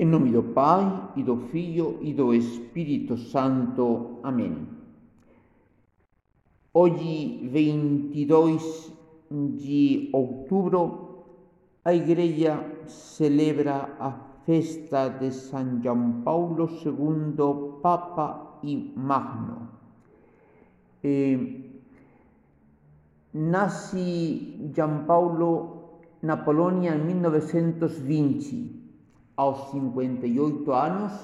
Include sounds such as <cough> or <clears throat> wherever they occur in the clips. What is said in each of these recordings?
Em nome do Pai, e do Filho, e do Espírito Santo. Amém. Hoje, 22 de outubro, a Igreja celebra a festa de San João Paulo II, Papa e Magno. Eh, nasce João Paulo na Polônia em 1920 aos 58 anos,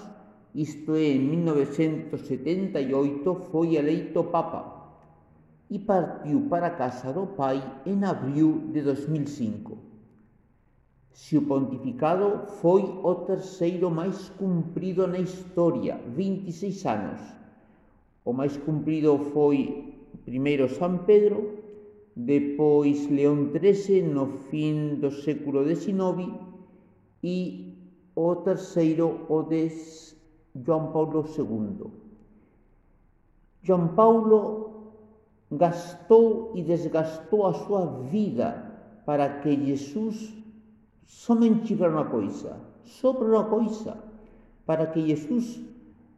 isto é, en 1978, foi eleito Papa e partiu para a casa do pai en abril de 2005. Seu pontificado foi o terceiro máis cumprido na historia, 26 anos. O máis cumprido foi primeiro San Pedro, depois León XIII no fin do século XIX e o terceiro, o de João Paulo II. João Paulo gastou e desgastou a sua vida para que Jesus somente para uma coisa, só para uma coisa, para que Jesus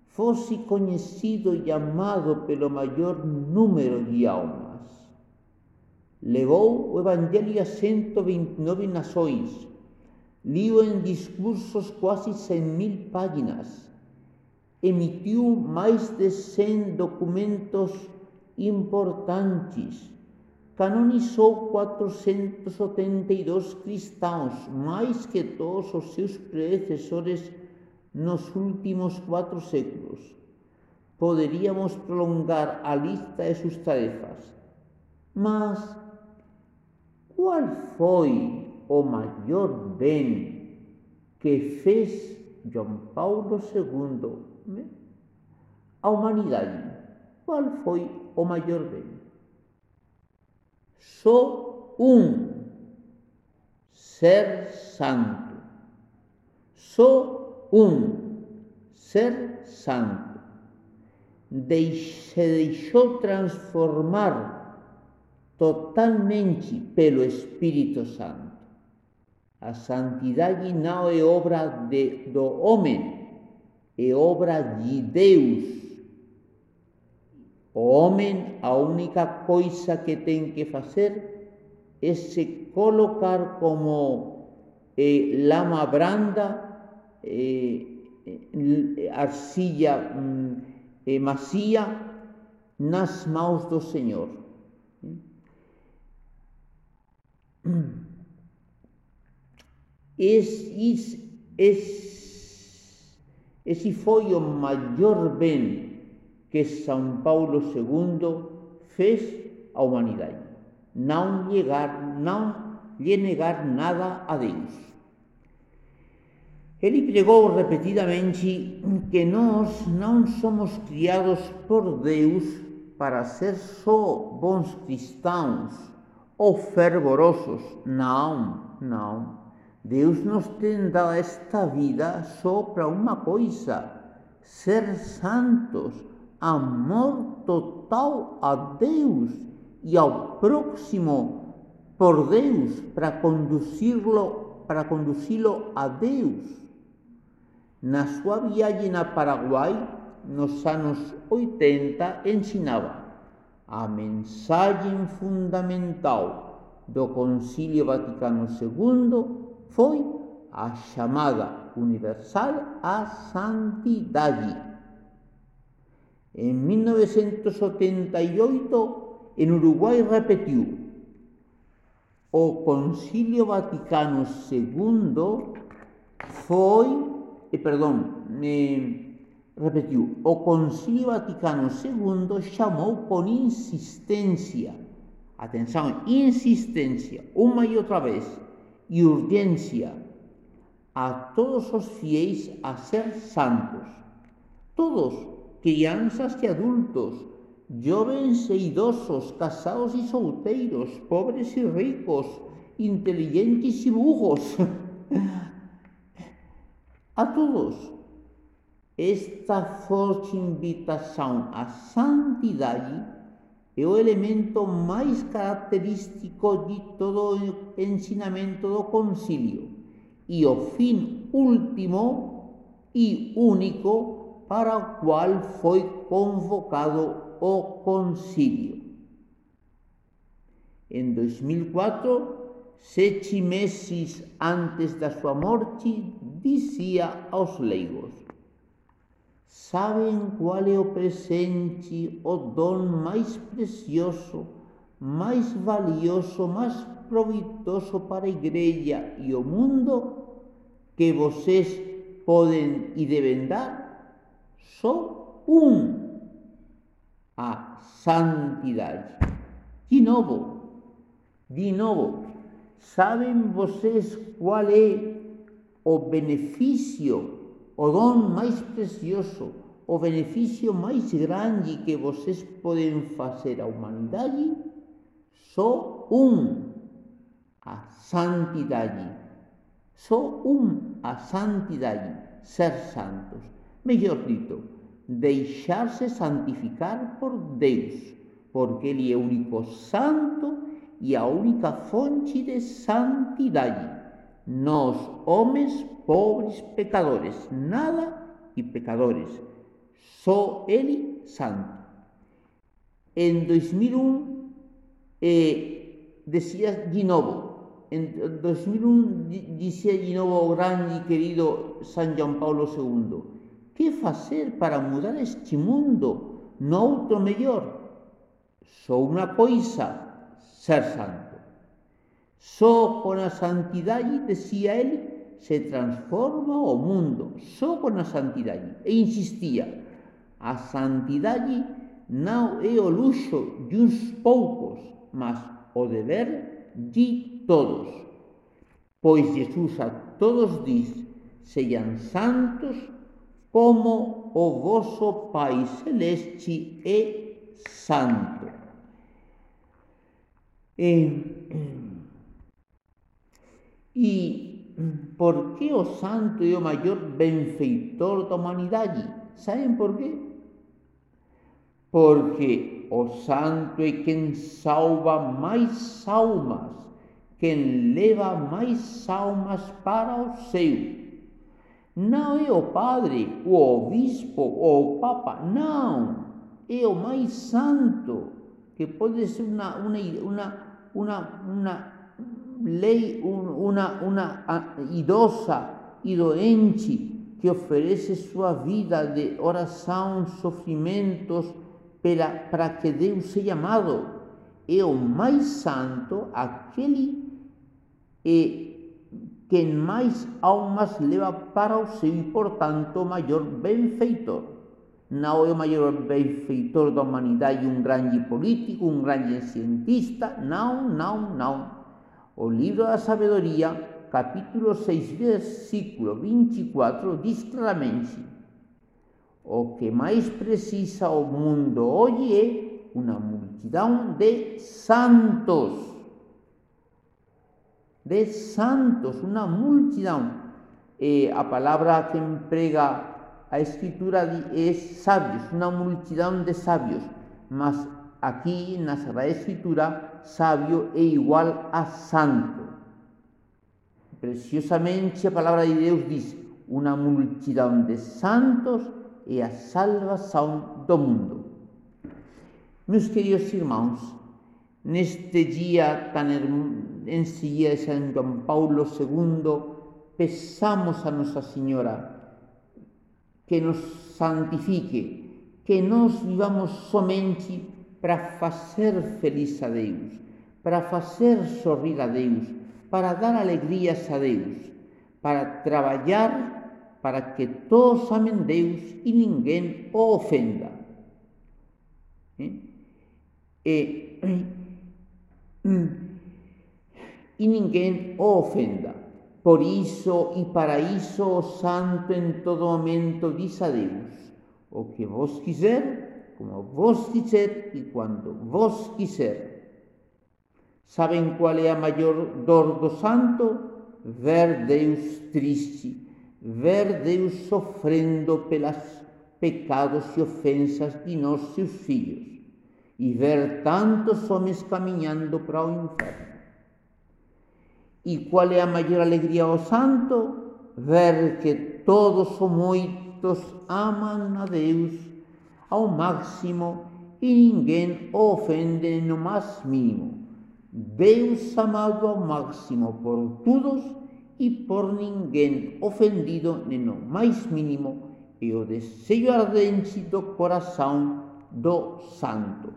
fosse conhecido e amado pelo maior número de almas. Levou o Evangelho a 129 nações, Liu em discursos quase 100 mil páginas. Emitiu mais de 100 documentos importantes. Canonizou 482 cristãos, mais que todos os seus predecessores nos últimos quatro séculos. Poderíamos prolongar a lista de suas tarefas. Mas qual foi o maior que fez João Paulo II à humanidade. Qual foi o maior bem? Só um ser santo. Só um ser santo. se deixou transformar totalmente pelo Espírito Santo. A santidade não é obra de, do homem, é obra de Deus. O homem, a única coisa que tem que fazer é se colocar como eh, lama branda, eh, arcilla mm, eh, macia, nas do Senhor. Esse, esse, esse foi o maior bem que São Paulo II fez à humanidade. Não, llegar, não lhe negar nada a Deus. Ele pregou repetidamente que nós não somos criados por Deus para ser só bons cristãos ou fervorosos. Não, não. Deus nos tem dado esta vida só para uma coisa: ser santos, amor total a Deus e ao próximo por Deus para conduzi-lo para conduzi-lo a Deus. Na sua viagem a Paraguai, nos anos 80, ensinava a mensagem fundamental do Concílio Vaticano II foi a chamada universal à santidade. Em 1988, em Uruguai, repetiu: o Concílio Vaticano II foi, eh, perdão, eh, repetiu, o Concílio Vaticano II chamou com insistência, atenção, insistência, uma e outra vez, e urgência a todos os fiéis a ser santos, todos, crianças e adultos, jovens e idosos, casados e solteiros, pobres e ricos, inteligentes e burros, <laughs> a todos. Esta forte invitação à santidade é o elemento mais característico de todo o ensinamento do concílio e o fim último e único para o qual foi convocado o concílio. En 2004, sete meses antes da súa morte, dicía aos leigos Saben qual é o presente, o dom máis precioso, máis valioso, máis proveitoso para a Igreja e o mundo que vocês podem e devem dar? Só um: a santidade. De novo, de novo, sabem vocês qual é o benefício o dom máis precioso, o beneficio máis grande que vocês poden facer á humanidade, só un, a santidade. Só un, a santidade, ser santos. Mellor dito, deixar-se santificar por Deus, porque Ele é o único santo e a única fonte de santidade. Nós, homens pobres pecadores, nada y pecadores, só Ele santo. En 2001 eh, decía de novo, en 2001 dicía de novo o grande e querido San João Paulo II, que facer para mudar este mundo no outro mellor? Só unha coisa, ser santo. Só con a santidade, decía ele, se transforma o mundo só con a santidade. E insistía, a santidade non é o luxo de uns poucos, mas o deber de todos. Pois Jesus a todos diz, sean santos como o vosso Pai Celeste é santo. E, e por que o santo é o maior benfeitor da humanidade? Saben por quê? Porque o santo é quen salva máis almas, quen leva máis almas para o céu. Não é o padre, o obispo ou o papa, não. É o mais santo, que pode ser uma, uma, uma, uma, uma lei, un, una, una idosa e doente que oferece sua vida de oração, sofrimentos para, para que Deus seja amado. É o santo, aquele é quem mais almas leva para o céu e, portanto, maior benfeitor. Não é o maior benfeitor da humanidade um grande político, um grande cientista. Não, não, não. O libro da sabedoria, capítulo 6, versículo 24, diz claramente: O que mais precisa o mundo hoje é uma multidão de santos. De santos, uma multidão. E a palavra que emprega a escritura é sábios, uma multidão de sábios. Mas aqui na Sagrada Escritura sabio é igual a santo. Preciosamente a palavra de Deus diz: uma multidão de santos é a salvação do mundo. Meus queridos irmãos, neste dia tão em seguida de São João Paulo II, peçamos a Nossa Senhora que nos santifique, que nós vivamos somente para facer feliz a Deus, para facer sorrir a Deus, para dar alegrías a Deus, para trabalhar para que todos amem Deus e ninguém o ofenda. E, <clears throat> e ninguém o ofenda. Por isso e para isso o santo em todo momento diz a Deus: o que vos quiser, como vos quiser e quando vos quiser. Saben qual é a maior dor do santo? Ver Deus triste, ver Deus sofrendo pelos pecados e ofensas de nós, seus filhos, e ver tantos homens caminhando para o inferno. E qual é a maior alegria ao santo? ver que todos o moitos aman a Deus ao máximo e ninguén o ofende no máis mínimo. Deus amado ao máximo por todos e por ninguén ofendido no máis mínimo e o desejo ardente do coração do santo.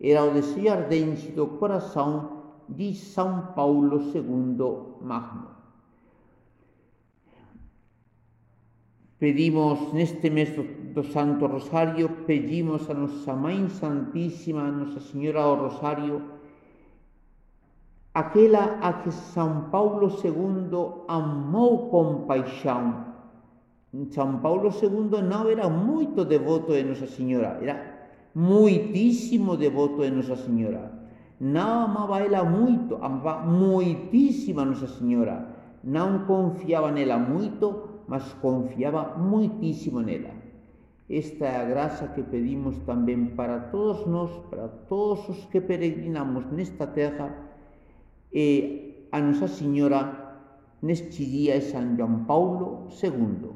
Era o desejo ardente do coração de São Paulo II Magno. Pedimos neste mes do, do Santo Rosario, pedimos a Nosa Mãe Santísima, a Nosa Señora ao Rosario, aquela a que São Paulo II amou com paixão. São Paulo II não era muito devoto de Nossa Senhora, era muitíssimo devoto de Nossa Senhora. Não amava ela muito, amava muitíssimo a Nossa Senhora. Não confiava nela muito, mas confiaba muitísimo nela. Esta graça que pedimos tamén para todos nós, para todos os que peregrinamos nesta terra, e a Nosa Señora neste día San João Paulo II.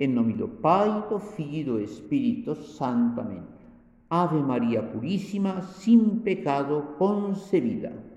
En nome do Pai, do Filho e do Espírito Santo. Amén. Ave María Purísima, sin pecado concebida.